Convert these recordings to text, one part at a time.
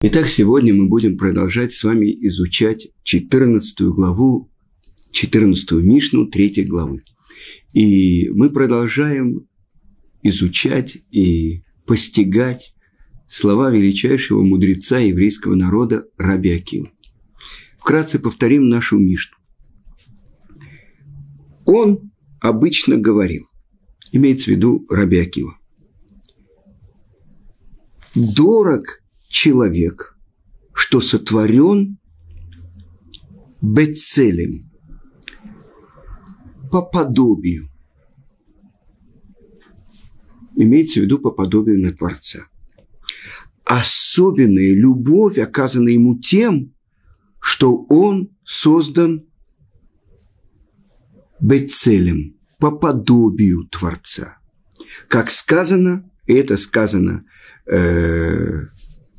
Итак, сегодня мы будем продолжать с вами изучать 14 главу, 14 Мишну 3 главы. И мы продолжаем изучать и постигать слова величайшего мудреца еврейского народа Раби Акива. Вкратце повторим нашу Мишну. Он обычно говорил, имеется в виду Раби Акива, дорог человек, что сотворен бецелем, по подобию. Имеется в виду по подобию на Творца. Особенная любовь оказана ему тем, что он создан бецелем, по подобию Творца. Как сказано, это сказано э,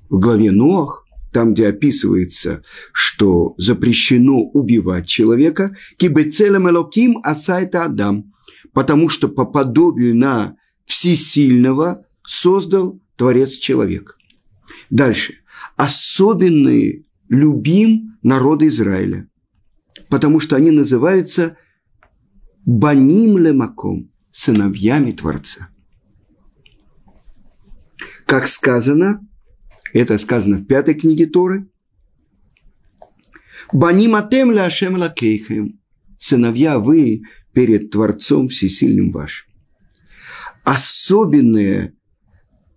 в главе Ноах, там, где описывается, что запрещено убивать человека, кибецелем элоким асайта адам, потому что по подобию на всесильного создал Творец человек. Дальше. Особенный любим народа Израиля, потому что они называются баним лемаком, сыновьями Творца. Как сказано, это сказано в пятой книге Торы. Баним атем ляшем лакейхем. Сыновья вы перед Творцом Всесильным вашим. Особенные,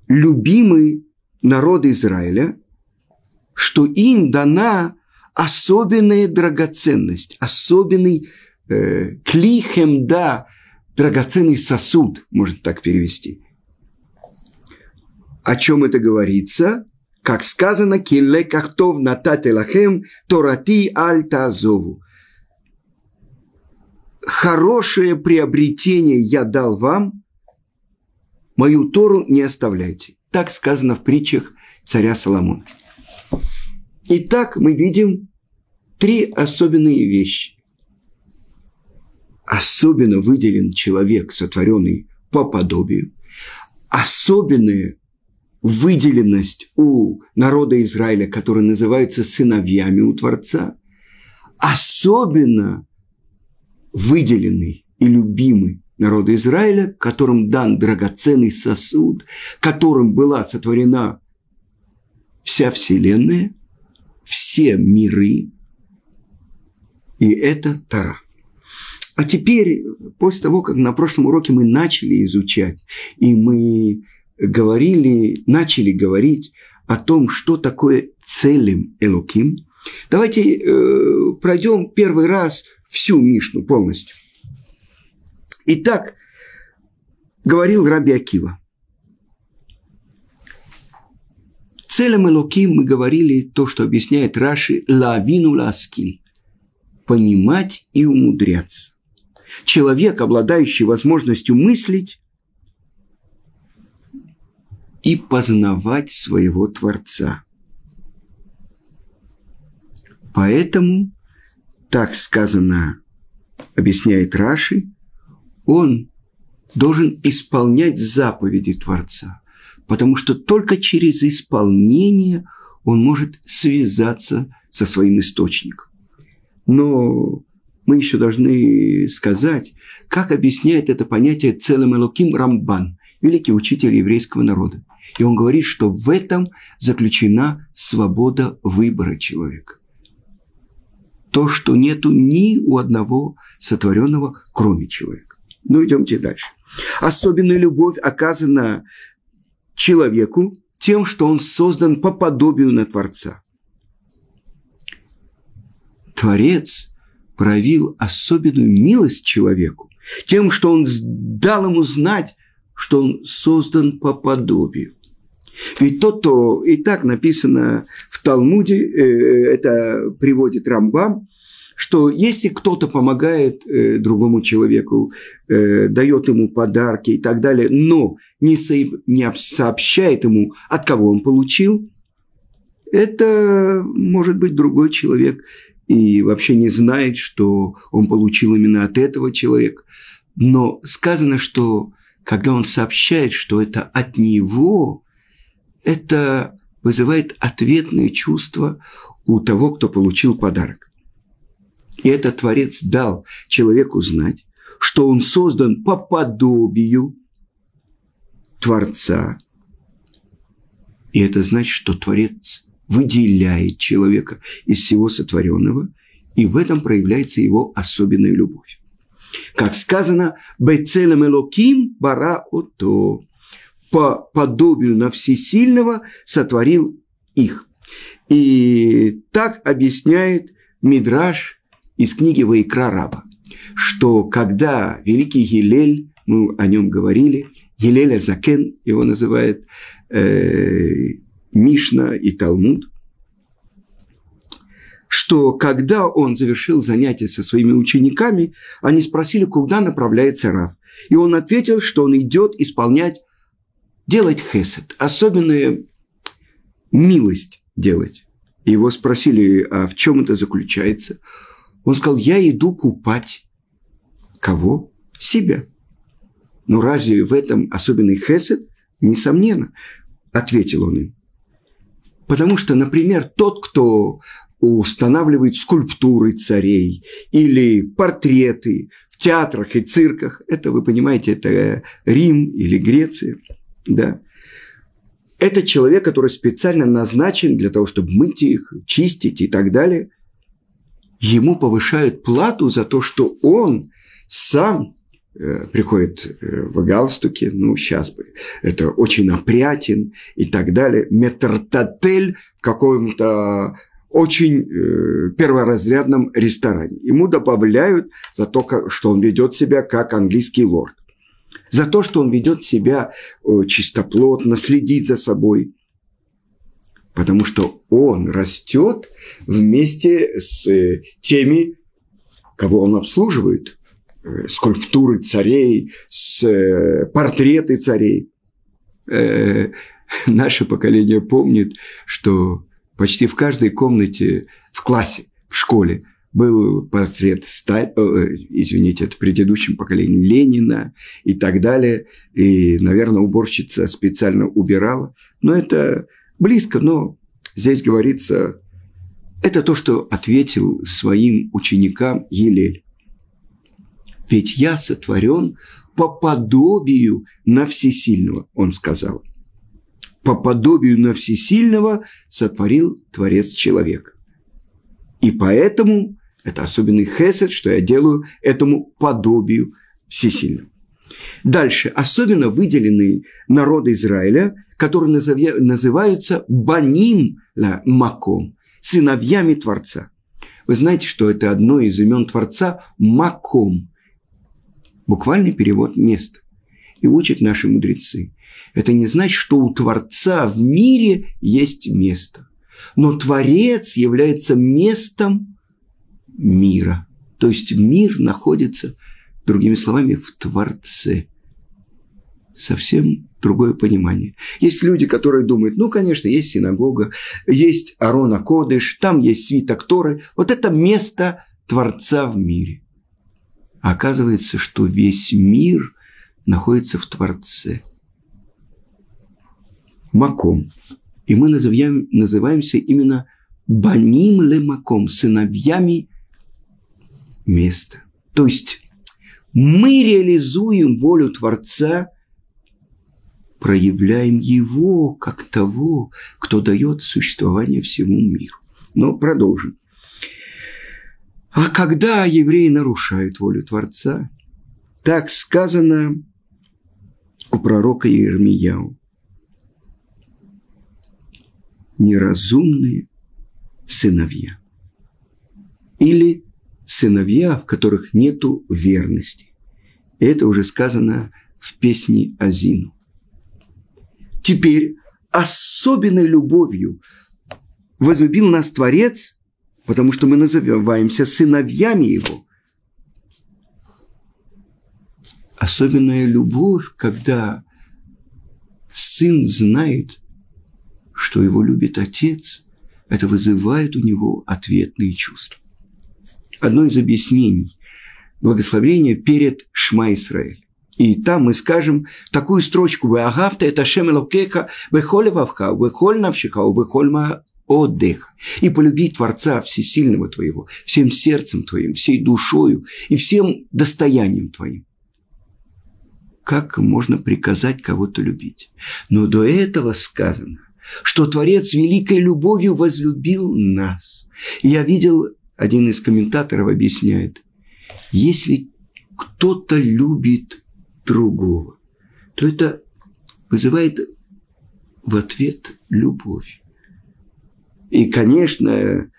любимый народ Израиля, что им дана особенная драгоценность, особенный э, клихем да, драгоценный сосуд, можно так перевести. О чем это говорится? Как сказано, «Килле кахтов натате лахем, торати аль тазову». Хорошее приобретение я дал вам, мою Тору не оставляйте. Так сказано в притчах царя Соломона. Итак, мы видим три особенные вещи. Особенно выделен человек, сотворенный по подобию. Особенное выделенность у народа Израиля, которые называются сыновьями у Творца, особенно выделенный и любимый народа Израиля, которым дан драгоценный сосуд, которым была сотворена вся Вселенная, все миры, и это Тара. А теперь, после того, как на прошлом уроке мы начали изучать, и мы говорили, начали говорить о том, что такое целым Элуким, давайте э, пройдем первый раз всю Мишну полностью. Итак, говорил Раби Акива. Целым Элоким мы говорили то, что объясняет Раши «лавину ласкиль» – понимать и умудряться. Человек, обладающий возможностью мыслить, и познавать своего Творца. Поэтому, так сказано, объясняет Раши, он должен исполнять заповеди Творца, потому что только через исполнение он может связаться со своим источником. Но мы еще должны сказать, как объясняет это понятие целым Элоким Рамбан, великий учитель еврейского народа. И он говорит, что в этом заключена свобода выбора человека. То, что нету ни у одного сотворенного, кроме человека. Ну, идемте дальше. Особенная любовь оказана человеку тем, что он создан по подобию на Творца. Творец проявил особенную милость человеку тем, что он дал ему знать, что он создан по подобию. Ведь тот, кто и так написано в Талмуде, э, это приводит Рамбам, что если кто-то помогает э, другому человеку, э, дает ему подарки и так далее, но не, со, не сообщает ему, от кого он получил, это может быть другой человек и вообще не знает, что он получил именно от этого человека. Но сказано, что когда он сообщает, что это от него, это вызывает ответные чувства у того, кто получил подарок. И этот Творец дал человеку знать, что он создан по подобию Творца. И это значит, что Творец выделяет человека из всего сотворенного, и в этом проявляется его особенная любовь. Как сказано, «Бецелем элоким бара ото» по подобию на всесильного сотворил их. И так объясняет Мидраш из книги Ваикра Раба, что когда великий Елель, мы о нем говорили, Елеля Закен его называет э, Мишна и Талмуд, что когда он завершил занятия со своими учениками, они спросили, куда направляется Рав. И он ответил, что он идет исполнять, делать хесед, особенную милость делать. Его спросили, а в чем это заключается? Он сказал, я иду купать. Кого? Себя. Но разве в этом особенный хесед? Несомненно, ответил он им. Потому что, например, тот, кто устанавливает скульптуры царей или портреты в театрах и цирках, это, вы понимаете, это Рим или Греция, да. Это человек, который специально назначен для того, чтобы мыть их, чистить и так далее. Ему повышают плату за то, что он сам Э, приходит э, в галстуке, ну, сейчас бы, это очень опрятен и так далее, метртотель в каком-то очень э, перворазрядном ресторане. Ему добавляют за то, что он ведет себя как английский лорд. За то, что он ведет себя чистоплотно, следит за собой. Потому что он растет вместе с теми, кого он обслуживает – Э, скульптуры царей, с э, портреты царей. Э, наше поколение помнит, что почти в каждой комнате в классе, в школе был портрет Сталь... извините, это в предыдущем поколении Ленина и так далее. И, наверное, уборщица специально убирала. Но это близко, но здесь говорится, это то, что ответил своим ученикам Елель. Ведь я сотворен по подобию на всесильного, он сказал. По подобию на всесильного сотворил Творец человека. И поэтому это особенный хесед, что я делаю этому подобию всесильного. Дальше. Особенно выделенные народы Израиля, которые называются Баним ла Маком, сыновьями Творца. Вы знаете, что это одно из имен Творца Маком, Буквальный перевод мест. И учат наши мудрецы. Это не значит, что у Творца в мире есть место. Но Творец является местом мира. То есть мир находится, другими словами, в Творце. Совсем другое понимание. Есть люди, которые думают, ну, конечно, есть синагога, есть Арона Кодыш, там есть свиток Торы. Вот это место Творца в мире. А оказывается, что весь мир находится в Творце. Маком. И мы называем, называемся именно Баним ле Маком, сыновьями места. То есть мы реализуем волю Творца, проявляем Его как того, кто дает существование всему миру. Но продолжим. А когда евреи нарушают волю Творца, так сказано у пророка Иеремияу. Неразумные сыновья. Или сыновья, в которых нету верности. Это уже сказано в песне Азину. Теперь особенной любовью возлюбил нас Творец – потому что мы называемся сыновьями Его. Особенная любовь, когда сын знает, что его любит отец, это вызывает у него ответные чувства. Одно из объяснений благословения перед Шма Исраэль. И там мы скажем такую строчку «Веагавта это шем элокеха, вехоль вавха, вехоль навшиха, вехоль отдых, и полюби Творца Всесильного твоего, всем сердцем твоим, всей душою и всем достоянием твоим. Как можно приказать кого-то любить? Но до этого сказано, что Творец великой любовью возлюбил нас. Я видел, один из комментаторов объясняет, если кто-то любит другого, то это вызывает в ответ любовь. И, конечно,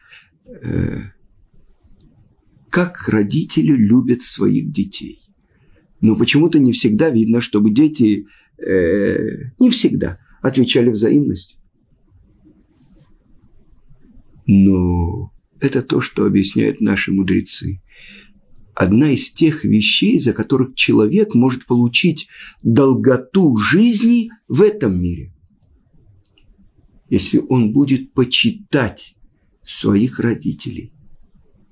э, как родители любят своих детей. Но почему-то не всегда видно, чтобы дети э, не всегда отвечали взаимностью. Но это то, что объясняют наши мудрецы. Одна из тех вещей, за которых человек может получить долготу жизни в этом мире если он будет почитать своих родителей,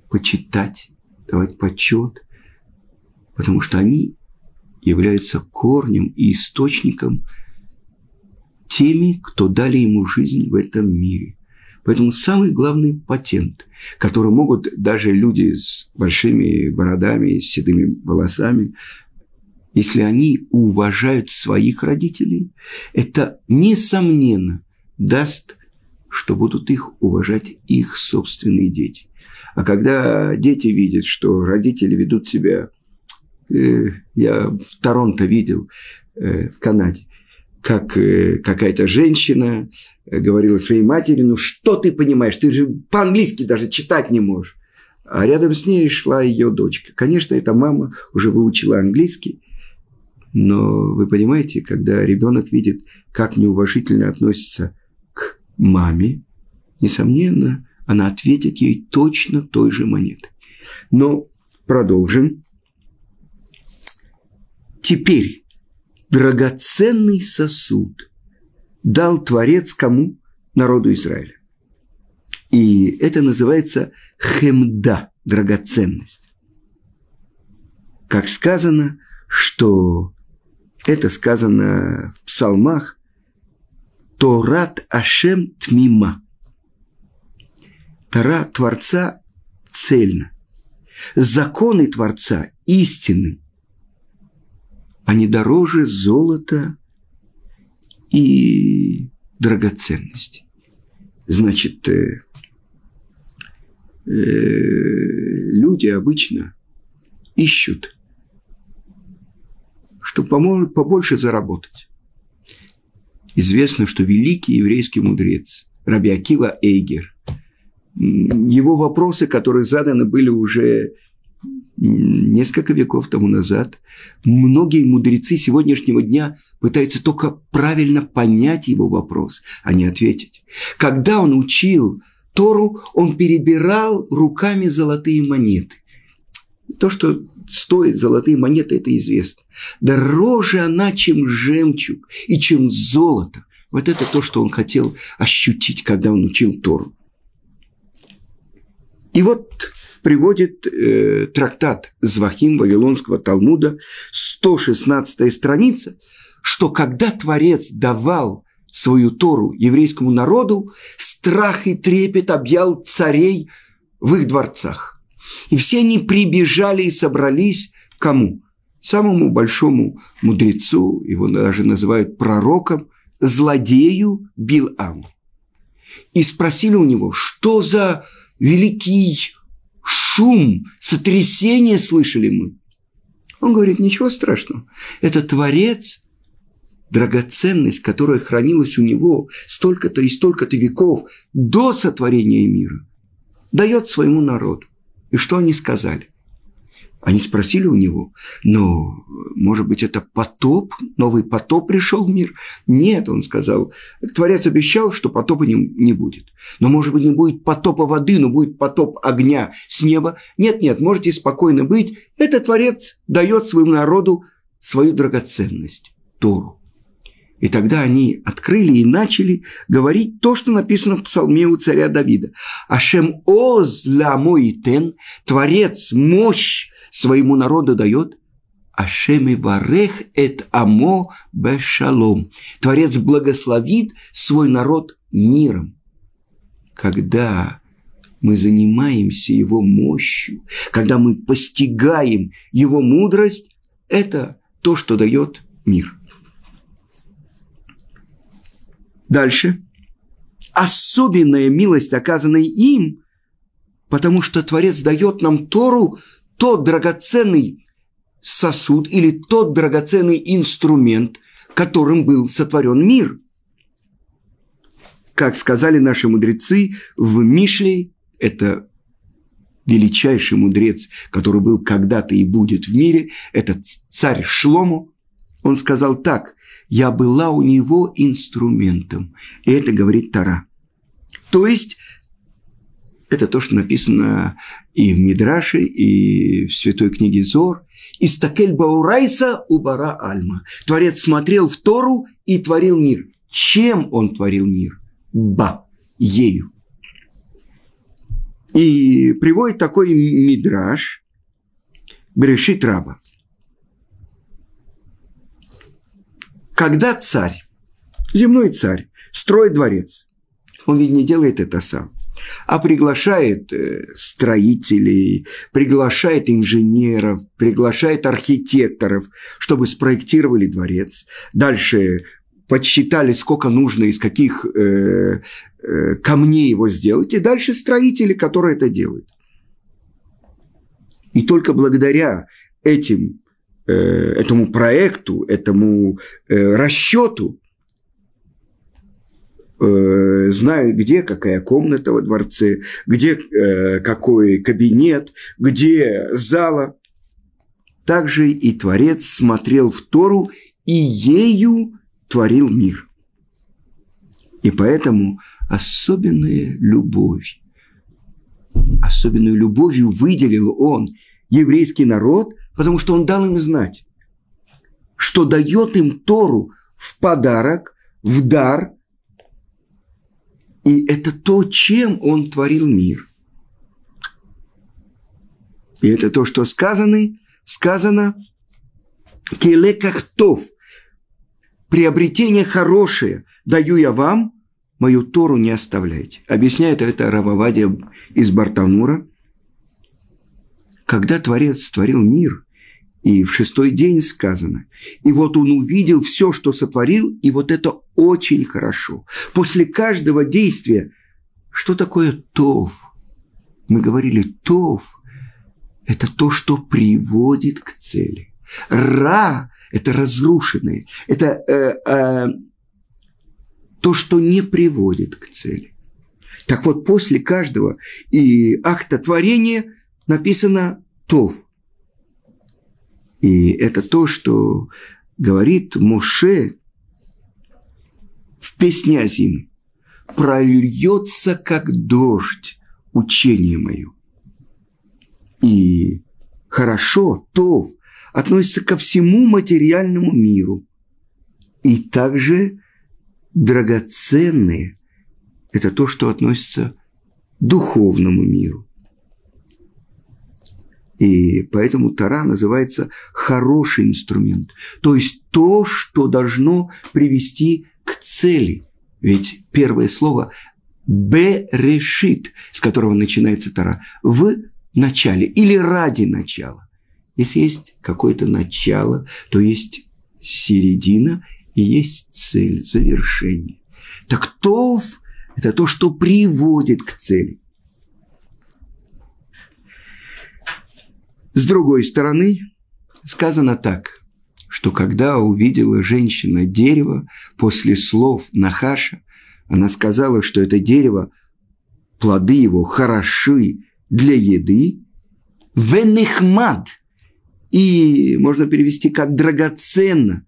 почитать, давать почет, потому что они являются корнем и источником теми, кто дали ему жизнь в этом мире. Поэтому самый главный патент, который могут даже люди с большими бородами, с седыми волосами, если они уважают своих родителей, это несомненно даст, что будут их уважать их собственные дети. А когда дети видят, что родители ведут себя, я в Торонто видел, э, в Канаде, как э, какая-то женщина э, говорила своей матери, ну что ты понимаешь, ты же по-английски даже читать не можешь. А рядом с ней шла ее дочка. Конечно, эта мама уже выучила английский, но вы понимаете, когда ребенок видит, как неуважительно относится маме, несомненно, она ответит ей точно той же монетой. Но продолжим. Теперь драгоценный сосуд дал Творец кому? Народу Израиля. И это называется хемда, драгоценность. Как сказано, что это сказано в псалмах, Торат Ашем Тмима. Тора Творца цельна. Законы Творца истины. Они дороже золота и драгоценности. Значит, э, э, люди обычно ищут, чтобы побольше заработать известно, что великий еврейский мудрец Раби Акива Эйгер, его вопросы, которые заданы были уже несколько веков тому назад, многие мудрецы сегодняшнего дня пытаются только правильно понять его вопрос, а не ответить. Когда он учил Тору, он перебирал руками золотые монеты. То, что стоит золотые монеты, это известно. Дороже она, чем жемчуг и чем золото. Вот это то, что он хотел ощутить, когда он учил Тору. И вот приводит э, трактат Звахим Вавилонского Талмуда, 116 страница, что когда Творец давал свою Тору еврейскому народу, страх и трепет объял царей в их дворцах. И все они прибежали и собрались к кому? Самому большому мудрецу, его даже называют пророком, злодею Биламу. И спросили у него, что за великий шум, сотрясение слышали мы? Он говорит, ничего страшного. Это Творец, драгоценность, которая хранилась у него столько-то и столько-то веков до сотворения мира, дает своему народу. И что они сказали? Они спросили у него, ну, может быть, это потоп, новый потоп пришел в мир? Нет, он сказал, Творец обещал, что потопа не, не будет. Но, может быть, не будет потопа воды, но будет потоп огня с неба. Нет, нет, можете спокойно быть. Это Творец дает своему народу свою драгоценность, Тору. И тогда они открыли и начали говорить то, что написано в псалме у царя Давида. «Ашем оз ла мой тен» – Творец мощь своему народу дает, Ашеми варех эт амо бешалом. Творец благословит свой народ миром. Когда мы занимаемся его мощью, когда мы постигаем его мудрость, это то, что дает мир. Дальше. Особенная милость, оказанная им, потому что Творец дает нам Тору, тот драгоценный сосуд или тот драгоценный инструмент, которым был сотворен мир. Как сказали наши мудрецы в Мишле, это величайший мудрец, который был когда-то и будет в мире, это царь Шлому, он сказал так, «Я была у него инструментом». И это говорит Тара. То есть, это то, что написано и в Мидраше, и в Святой книге Зор. «Истакель баурайса убара альма». Творец смотрел в Тору и творил мир. Чем он творил мир? Ба, ею. И приводит такой мидраж Берешит Раба. Когда царь, земной царь, строит дворец, он ведь не делает это сам, а приглашает э, строителей, приглашает инженеров, приглашает архитекторов, чтобы спроектировали дворец. Дальше подсчитали, сколько нужно, из каких э, э, камней его сделать, и дальше строители, которые это делают. И только благодаря этим Э, этому проекту, этому э, расчету, э, знаю, где какая комната во дворце, где какой кабинет, где зала. Также и Творец смотрел в Тору и ею творил мир. И поэтому особенная любовь, особенную любовью выделил он еврейский народ – потому что он дал им знать, что дает им Тору в подарок, в дар, и это то, чем он творил мир. И это то, что сказано, сказано Келекахтов, приобретение хорошее даю я вам, мою Тору не оставляйте. Объясняет это Рававадия из Бартанура. Когда Творец творил мир – и в шестой день сказано. И вот он увидел все, что сотворил, и вот это очень хорошо. После каждого действия, что такое тов? Мы говорили, тов – это то, что приводит к цели. Ра – это разрушенное, это э, э, то, что не приводит к цели. Так вот, после каждого и акта творения написано тов – и это то, что говорит Моше в песне Азимы. «Прольется, как дождь, учение мое». И хорошо, то относится ко всему материальному миру. И также драгоценные – это то, что относится к духовному миру. И поэтому Тара называется хороший инструмент. То есть то, что должно привести к цели. Ведь первое слово «берешит», с которого начинается Тара, в начале или ради начала. Если есть какое-то начало, то есть середина и есть цель, завершение. Так тов – это то, что приводит к цели. С другой стороны, сказано так, что когда увидела женщина дерево после слов Нахаша, она сказала, что это дерево, плоды его хороши для еды, венехмад, и можно перевести как драгоценно,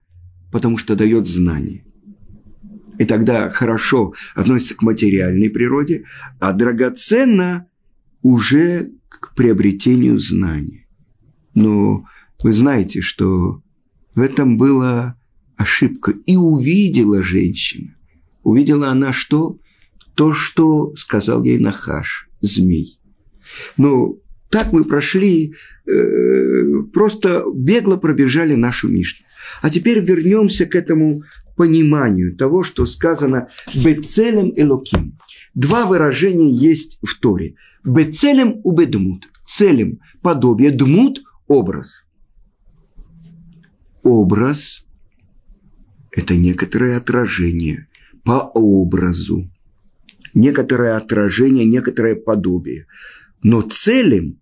потому что дает знание. И тогда хорошо относится к материальной природе, а драгоценно уже к приобретению знания. Но вы знаете, что в этом была ошибка. И увидела женщина. Увидела она что? То, что сказал ей Нахаш, змей. Но Так мы прошли, э, просто бегло пробежали нашу Мишню. А теперь вернемся к этому пониманию того, что сказано «бецелем элоким». Два выражения есть в Торе. «Бецелем убедмут». Целем – подобие, дмут – образ. Образ – это некоторое отражение по образу. Некоторое отражение, некоторое подобие. Но целем,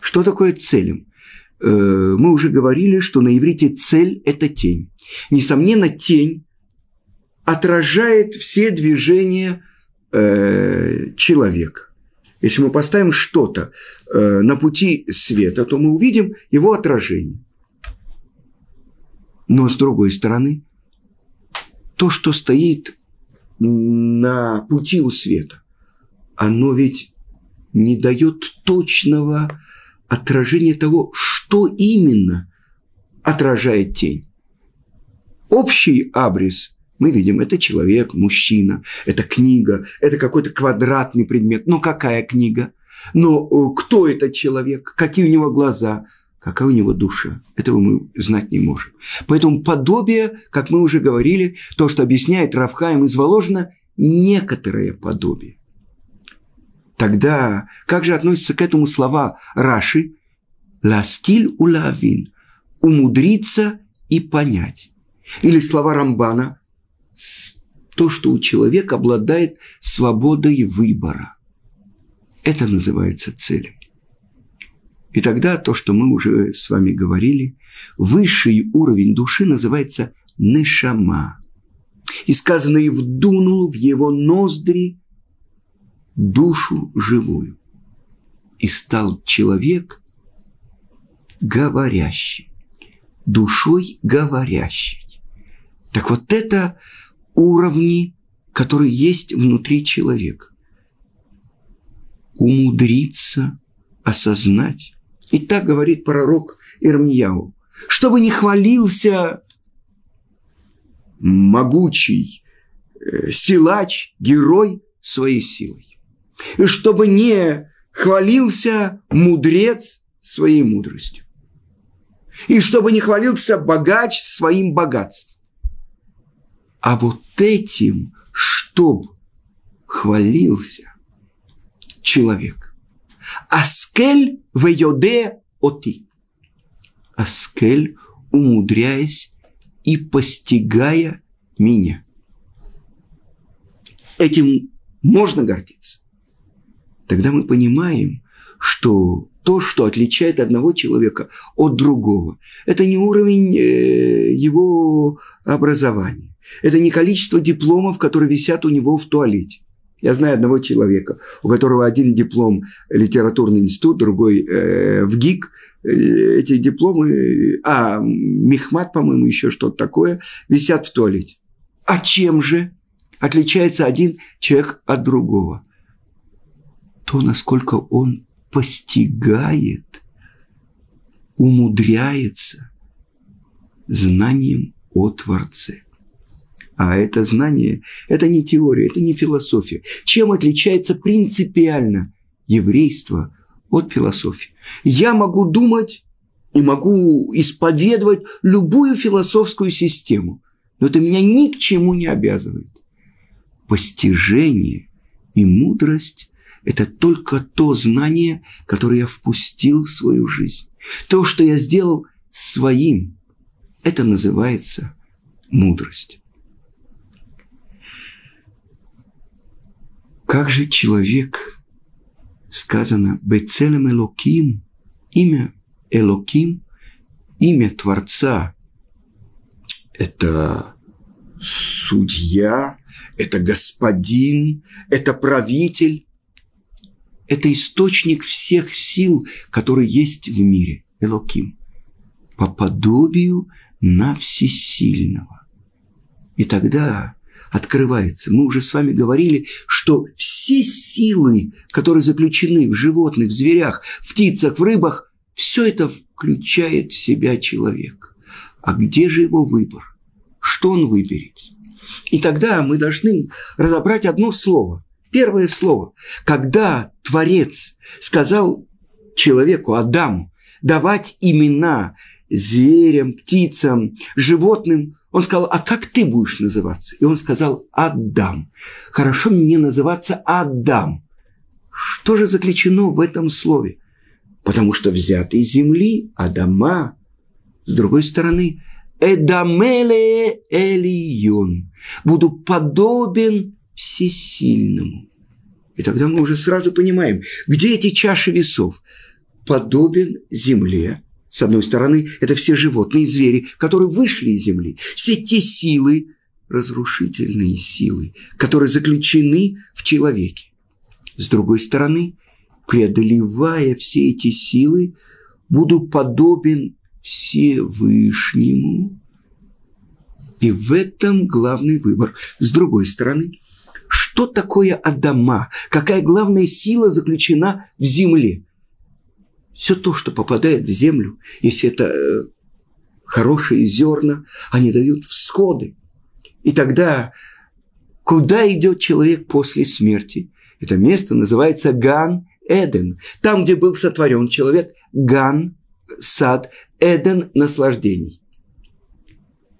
что такое целем? Э, мы уже говорили, что на иврите цель – это тень. Несомненно, тень отражает все движения э, человека. Если мы поставим что-то э, на пути света, то мы увидим его отражение. Но с другой стороны, то, что стоит на пути у света, оно ведь не дает точного отражения того, что именно отражает тень. Общий абрис мы видим, это человек, мужчина, это книга, это какой-то квадратный предмет. Но какая книга? Но э, кто этот человек? Какие у него глаза? Какая у него душа? Этого мы знать не можем. Поэтому подобие, как мы уже говорили, то, что объясняет Равхаем из Воложина, некоторое подобие. Тогда как же относятся к этому слова Раши? Ластиль улавин – умудриться и понять. Или слова Рамбана – то, что у человека обладает свободой выбора. Это называется целью. И тогда то, что мы уже с вами говорили, высший уровень души называется нешама. И сказано, и вдунул в его ноздри душу живую. И стал человек говорящий, душой говорящий. Так вот это уровни, которые есть внутри человека. Умудриться осознать, и так говорит пророк Ирмияу. Чтобы не хвалился могучий э, силач, герой своей силой. И чтобы не хвалился мудрец своей мудростью. И чтобы не хвалился богач своим богатством. А вот этим, чтоб хвалился человек, Аскель вейоде оти. Аскель, умудряясь и постигая меня. Этим можно гордиться. Тогда мы понимаем, что то, что отличает одного человека от другого, это не уровень э, его образования, это не количество дипломов, которые висят у него в туалете. Я знаю одного человека, у которого один диплом литературный институт, другой э, в ГИК. Э, эти дипломы, а, Мехмат, по-моему, еще что-то такое, висят в туалете. А чем же отличается один человек от другого? То, насколько он постигает, умудряется знанием о Творце. А это знание, это не теория, это не философия. Чем отличается принципиально еврейство от философии? Я могу думать и могу исповедовать любую философскую систему, но это меня ни к чему не обязывает. Постижение и мудрость – это только то знание, которое я впустил в свою жизнь. То, что я сделал своим, это называется мудрость. Как же человек, сказано, Бецелем Элоким, имя Элоким, имя Творца, это судья, это господин, это правитель, это источник всех сил, которые есть в мире, Элоким, по подобию на всесильного. И тогда открывается. Мы уже с вами говорили, что все силы, которые заключены в животных, в зверях, в птицах, в рыбах, все это включает в себя человек. А где же его выбор? Что он выберет? И тогда мы должны разобрать одно слово. Первое слово. Когда Творец сказал человеку, Адаму, давать имена зверям, птицам, животным, он сказал, а как ты будешь называться? И он сказал, Адам. Хорошо мне называться Адам. Что же заключено в этом слове? Потому что взятый из земли, Адама, с другой стороны, Эдамеле Элион. Буду подобен всесильному. И тогда мы уже сразу понимаем, где эти чаши весов. Подобен земле. С одной стороны, это все животные, звери, которые вышли из земли. Все те силы, разрушительные силы, которые заключены в человеке. С другой стороны, преодолевая все эти силы, буду подобен Всевышнему. И в этом главный выбор. С другой стороны, что такое Адама? Какая главная сила заключена в земле? Все то, что попадает в землю, если это э, хорошие зерна, они дают всходы. И тогда куда идет человек после смерти? Это место называется Ган-Эден. Там, где был сотворен человек, Ган, сад, Эден наслаждений.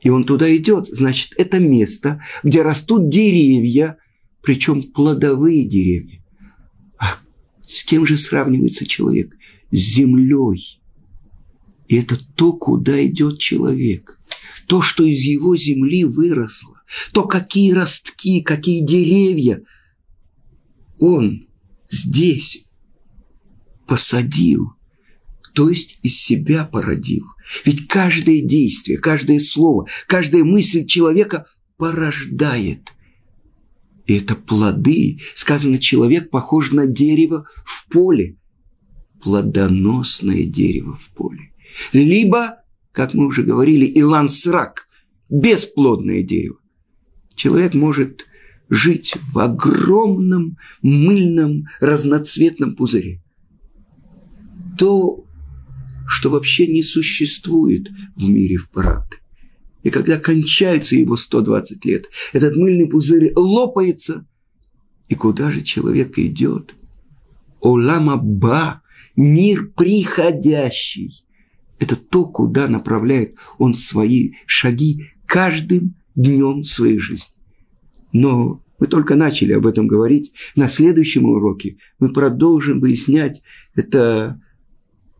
И он туда идет, значит, это место, где растут деревья, причем плодовые деревья. А с кем же сравнивается человек? Землей. И это то, куда идет человек. То, что из его земли выросло. То, какие ростки, какие деревья он здесь посадил то есть из себя породил. Ведь каждое действие, каждое слово, каждая мысль человека порождает. И это плоды. Сказано, человек похож на дерево в поле. Плодоносное дерево в поле. Либо, как мы уже говорили, илансрак, бесплодное дерево. Человек может жить в огромном мыльном разноцветном пузыре. То что вообще не существует в мире правды. И когда кончается его 120 лет, этот мыльный пузырь лопается. И куда же человек идет? Олама Ба, мир приходящий. Это то, куда направляет он свои шаги каждым днем своей жизни. Но мы только начали об этом говорить. На следующем уроке мы продолжим выяснять это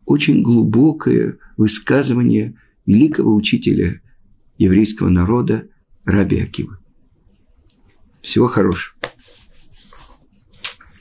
очень глубокое высказывание великого учителя еврейского народа Раби Акива. Всего хорошего.